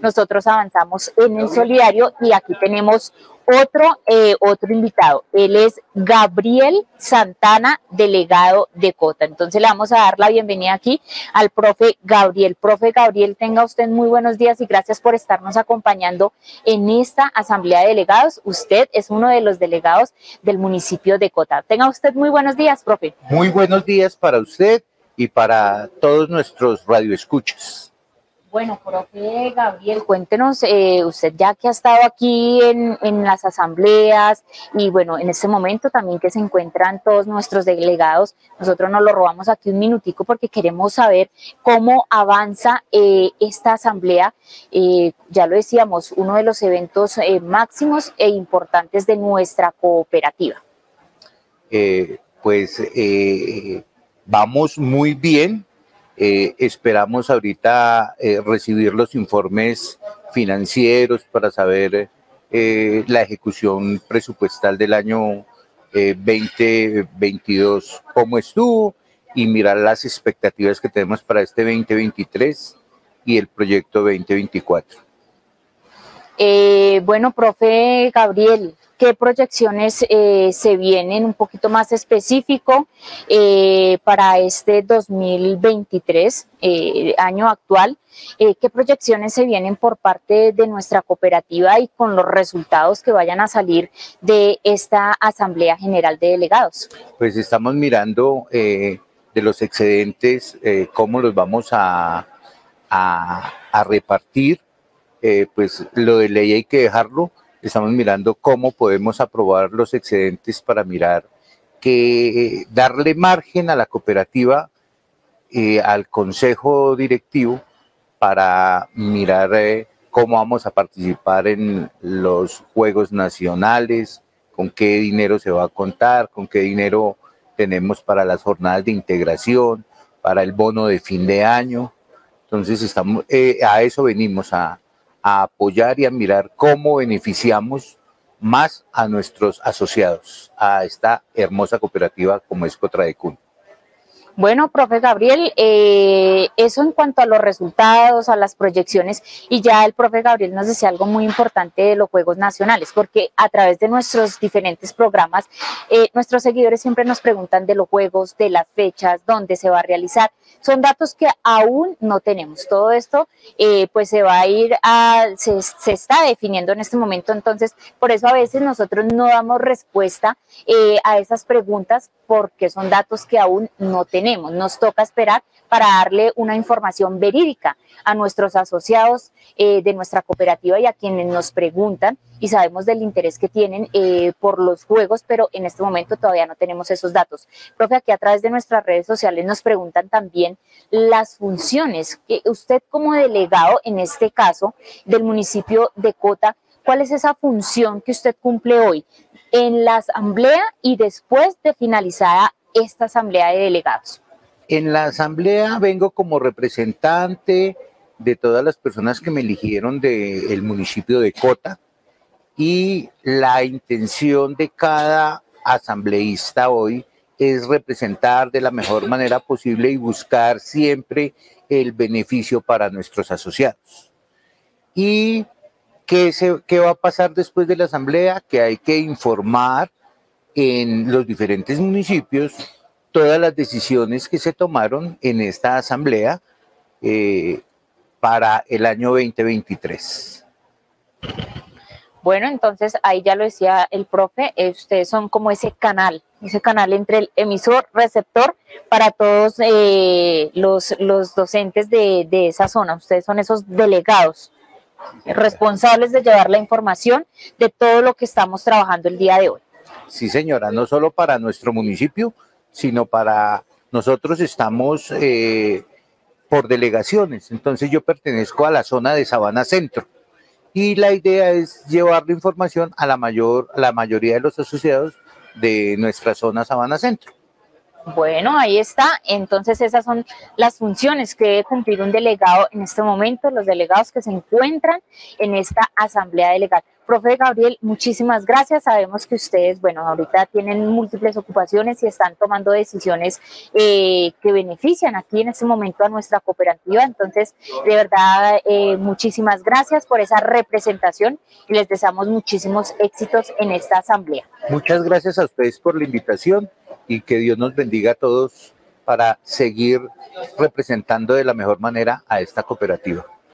nosotros avanzamos en el solidario y aquí tenemos otro, eh, otro invitado. Él es Gabriel Santana, delegado de Cota. Entonces le vamos a dar la bienvenida aquí al profe Gabriel. Profe Gabriel, tenga usted muy buenos días y gracias por estarnos acompañando en esta asamblea de delegados. Usted es uno de los delegados del municipio de Cota. Tenga usted muy buenos días, profe. Muy buenos días para usted y para todos nuestros radioescuchas. Bueno, profe Gabriel, cuéntenos, eh, usted ya que ha estado aquí en, en, las asambleas y bueno, en este momento también que se encuentran todos nuestros delegados, nosotros nos lo robamos aquí un minutico porque queremos saber cómo avanza eh, esta asamblea. Eh, ya lo decíamos, uno de los eventos máximos e importantes de nuestra cooperativa. Pues vamos muy bien eh, esperamos ahorita eh, recibir los informes financieros para saber eh, la ejecución presupuestal del año 2022, cómo estuvo, y mirar las expectativas que tenemos para este 2023 y el proyecto 2024. Bueno, profe Gabriel, qué proyecciones eh, se vienen un poquito más específico eh, para este 2023, eh, año actual, eh, qué proyecciones se vienen por parte de nuestra cooperativa y con los resultados que vayan a salir de esta Asamblea General de Delegados. Pues estamos mirando de los excedentes, cómo los vamos a, a repartir, pues lo de ley hay que dejarlo, estamos mirando cómo podemos aprobar los excedentes para mirar que darle margen a la cooperativa, eh, al consejo directivo, para mirar eh, cómo vamos a participar en los juegos nacionales, con qué dinero se va a contar, con qué dinero tenemos para las jornadas de integración, para el bono de fin de año. Entonces estamos, eh, a eso venimos a, a apoyar y a mirar cómo beneficiamos más a nuestros asociados, a esta hermosa cooperativa como es Cotradecún. Bueno, profe Gabriel, eh, eso en cuanto a los resultados, a las proyecciones, y ya el profe Gabriel nos decía algo muy importante de los Juegos Nacionales, porque a través de nuestros diferentes programas, eh, nuestros seguidores siempre nos preguntan de los Juegos, de las fechas, dónde se va a realizar. Son datos que aún no tenemos. Todo esto, eh, pues se va a ir a, se, se, está definiendo en este momento, entonces, por eso a veces nosotros no damos respuesta eh, a esas preguntas, porque son datos que aún no tenemos Nos toca esperar para darle una información verídica a nuestros asociados eh, de nuestra cooperativa y a quienes nos preguntan y sabemos del interés que tienen eh, por los juegos, pero en este momento todavía no tenemos esos datos. Profe, aquí a través de nuestras redes sociales nos preguntan también las funciones que usted como delegado, en este caso, del municipio de Cota, ¿cuál es esa función que usted cumple hoy en la asamblea y después de finalizada esta asamblea de delegados? En la asamblea vengo como representante de todas las personas que me eligieron del municipio de Cota y la intención de cada asambleísta hoy es representar de la mejor manera posible y buscar siempre el beneficio para nuestros asociados. ¿Y qué, se, qué va a pasar después de la asamblea? Que hay que informar en los diferentes municipios todas las decisiones que se tomaron en esta asamblea eh, para el año 2023. Bueno, entonces ahí ya lo decía el profe, eh, ustedes son como ese canal, ese canal entre el emisor, receptor para todos eh, los, los docentes de, de esa zona. Ustedes son esos delegados responsables de llevar la información de todo lo que estamos trabajando el día de hoy. Sí, señora, no solo para nuestro municipio, sino para nosotros estamos eh, por delegaciones. Entonces yo pertenezco a la zona de Sabana Centro y la idea es llevar la información a la mayor, a la mayoría de los asociados de nuestra zona Sabana Centro. Bueno, ahí está. Entonces esas son las funciones que debe cumplir un delegado en este momento, los delegados que se encuentran en esta asamblea delegada. Profe Gabriel, muchísimas gracias. Sabemos que ustedes, bueno, ahorita tienen múltiples ocupaciones y están tomando decisiones eh, que benefician aquí en este momento a nuestra cooperativa. Entonces, de verdad, eh, muchísimas gracias por esa representación y les deseamos muchísimos éxitos en esta asamblea. Muchas gracias a ustedes por la invitación y que Dios nos bendiga a todos para seguir representando de la mejor manera a esta cooperativa.